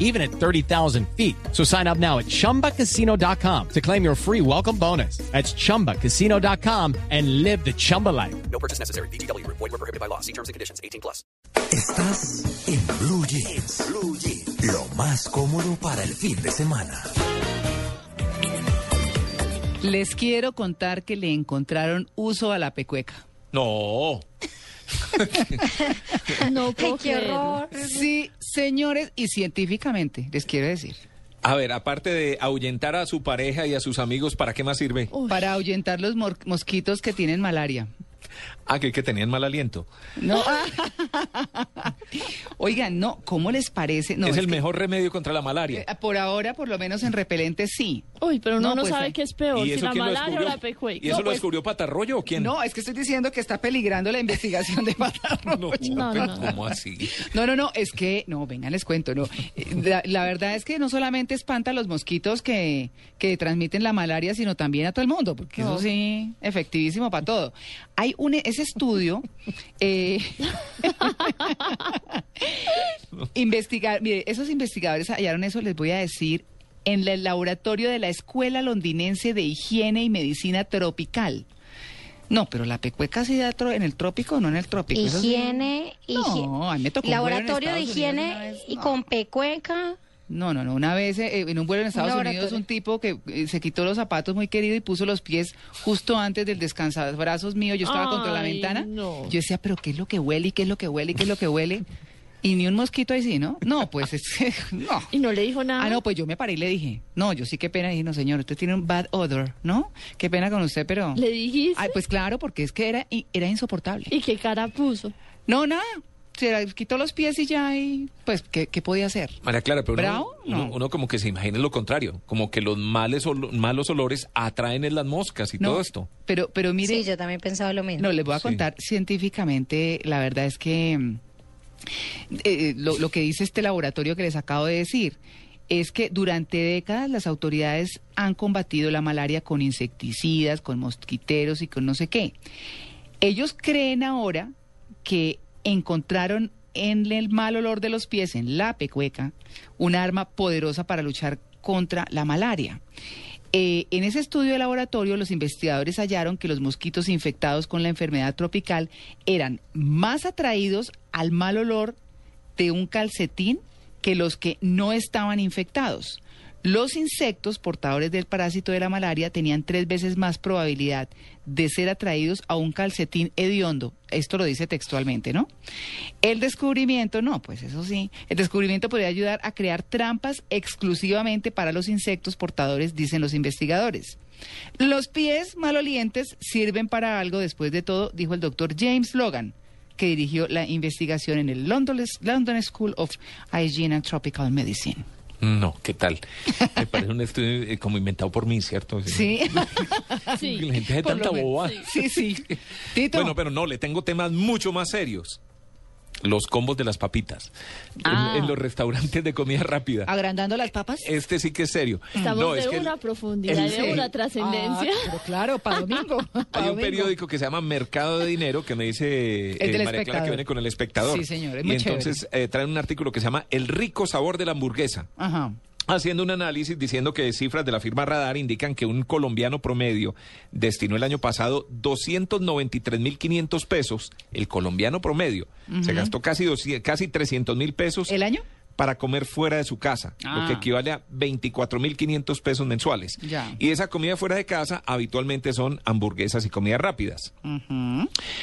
even at 30,000 feet. So sign up now at chumbacasino.com to claim your free welcome bonus. That's chumbacasino.com and live the Chumba life. No purchase necessary. BGW. Void were prohibited by law. See terms and conditions. 18 plus. Estás en Blue Jeans. Blue Jeans. Lo más cómodo para el fin de semana. Les quiero contar que le encontraron uso a la pecueca. No. No puedo qué horror. Sí, señores, y científicamente, les quiero decir, A ver, aparte de ahuyentar a su pareja y a sus amigos, ¿para qué más sirve? para ahuyentar los mosquitos que tienen malaria. Ah, que, que tenían mal aliento. No. Oigan, no, ¿cómo les parece? No, es, el que, mejor remedio contra la malaria. eh, Por ahora, por lo menos en repelente, sí. Uy, pero uno No, no, pues, sabe eh, qué es peor, si la malaria o la pecueca. ¿Y eso No, lo pues- descubrió Patarroyo o quién? No, es que estoy diciendo que está peligrando la investigación de Patarroyo. No, no, no. ¿Cómo así? No, no, no, es que, no, vengan, les cuento, no. Eh, La, la verdad es que no solamente espanta a los mosquitos que, que transmiten la malaria, sino también a todo el mundo, porque No. eso sí, efectivísimo para todo. Hay un, ese estudio, eh, investigar, mire, esos investigadores hallaron eso, les voy a decir, en el laboratorio de la Escuela Londinense de Higiene y Medicina Tropical. No, pero la pecueca sí da en el trópico, no en el trópico. sí. Higiene, higiene. No, a mí me tocó un vuelo en Laboratorio de Unidos higiene y No. con pecueca. No, no, no. Una vez eh, en un vuelo en Estados Un Unidos, un tipo que eh, se quitó los zapatos muy querido y puso los pies justo antes del descansabrazos mío. Yo estaba contra la ventana. no. Yo decía, pero ¿qué es lo que huele? ¿Y qué es lo que huele? ¿Y qué es lo que huele? Y ni un mosquito ahí sí, ¿no? No, pues es que, no. Y no le dijo nada. Ah, no, pues yo me paré y le dije, no, yo sí qué pena. Y dije, no, señor, usted tiene un bad odor, ¿no? Qué pena con usted, pero... ¿Le dijiste? Ay, pues claro, porque es que era, era insoportable. ¿Y qué cara puso? No, nada. Se quitó los pies y ya, y pues, ¿qué, qué podía hacer? María Clara, pero uno- ¿Bravo? uno, No. uno como que se imagina lo contrario, como que los males olo- malos olores atraen en las moscas y No, todo esto. Pero, pero mire... Sí, yo también pensaba lo mismo. No, les voy a Sí. contar científicamente, la verdad es que mm, eh, lo, lo que dice este laboratorio que les acabo de decir es que durante décadas las autoridades han combatido la malaria con insecticidas, con mosquiteros y con no sé qué. Ellos creen ahora que encontraron en el mal olor de los pies, en la pecueca, un arma poderosa para luchar contra la malaria. Eh, en ese estudio de laboratorio, los investigadores hallaron que los mosquitos infectados con la enfermedad tropical eran más atraídos al mal olor de un calcetín que los que no estaban infectados. Los insectos portadores del parásito de la malaria tenían tres veces más probabilidad de ser atraídos a un calcetín hediondo. Esto lo dice textualmente, ¿no? El descubrimiento, no, pues eso sí, el descubrimiento podría ayudar a crear trampas exclusivamente para los insectos portadores, dicen los investigadores. Los pies malolientes sirven para algo después de todo, dijo el doctor James Logan, que dirigió la investigación en el London, London School of Hygiene and Tropical Medicine. No, ¿qué tal? Me parece un estudio eh, como inventado por mí, ¿cierto? Sí, Sí. La gente lo tanta boba. sí, sí. Tito. Bueno, pero no, le tengo temas mucho más serios. Los combos de las papitas. En- Ah. En, los restaurantes de comida rápida. agrandando las papas. Este sí que es serio. Estamos No, de es que el- una profundidad el- de una trascendencia. Ah, pero claro, para domingo. pa' Hay un domingo. periódico que se llama Mercado de Dinero que me dice El del María Clara Espectador. que viene con el espectador. Sí, señor, es y entonces eh, traen un artículo que se llama El rico sabor de la hamburguesa. Ajá. Haciendo un análisis diciendo que cifras de la firma Radar indican que un colombiano promedio destinó el año pasado 293.500 pesos, el colombiano promedio, se gastó casi, 200 casi 300 mil pesos ¿El año? para comer fuera de su casa, lo Ah. que equivale a 24.500 pesos mensuales. Ya. Y esa comida fuera de casa habitualmente son hamburguesas y comidas rápidas.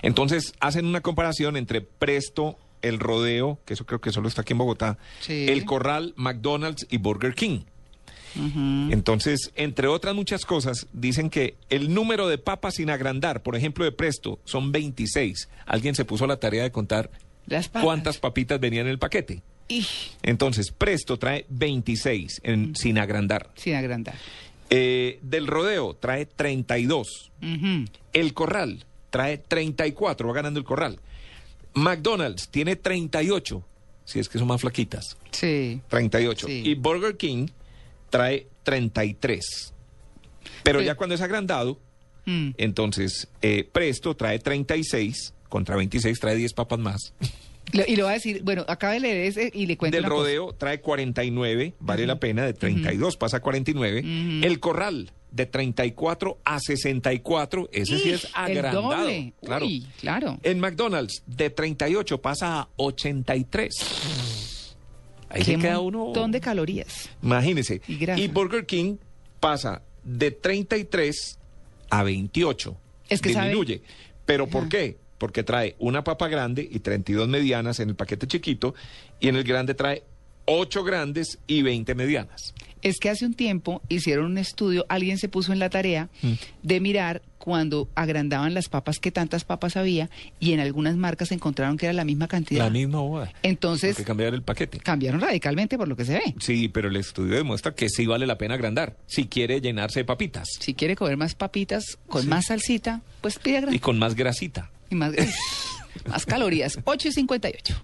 Entonces hacen una comparación entre Presto, El Rodeo, que eso creo que solo está aquí en Bogotá, Sí. El Corral, McDonald's y Burger King. Entonces, entre otras muchas cosas, dicen que el número de papas sin agrandar, por ejemplo, de Presto, son 26. Alguien se puso a la tarea de contar Las papas. cuántas papitas venían en el paquete. Y, Entonces, Presto trae 26 en, sin agrandar. sin agrandar. Eh, del Rodeo trae 32. Ujú. El Corral trae 34, va ganando el Corral. McDonald's tiene 38, si es que son más flaquitas. Sí. 38. Sí. Y Burger King trae 33. Pero Pero- ya cuando es agrandado, Mm. entonces eh, Presto trae 36, contra 26 trae 10 papas más. Lo- y le voy a decir, bueno, acaba de leer ese y le cuento Del una cosa. rodeo trae 49, vale la pena, de 32 pasa a 49. El corral de 34 a 64, ese sí es El agrandado. doble. Claro. Uy, claro. En McDonald's de 38 pasa a 83. Ahí Qué se queda uno. montón de calorías. Imagínese. Y. Burger King pasa de 33 a 28. Es que sabe- disminuye. ¿Pero por qué? Porque trae una papa grande y 32 medianas en el paquete chiquito y en el grande trae 8 grandes y 20 medianas. Es que hace un tiempo hicieron un estudio, alguien se puso en la tarea Mm. de mirar cuando agrandaban las papas, qué tantas papas había, y en algunas marcas encontraron que era la misma cantidad. La misma boda. Entonces, que cambiar el paquete. cambiaron radicalmente por lo que se ve. Sí, pero el estudio demuestra que sí vale la pena agrandar si quiere llenarse de papitas Si quiere comer más papitas con más salsita, pues pide y agrandar. con más grasita. Y más, más calorías. 8 y 58.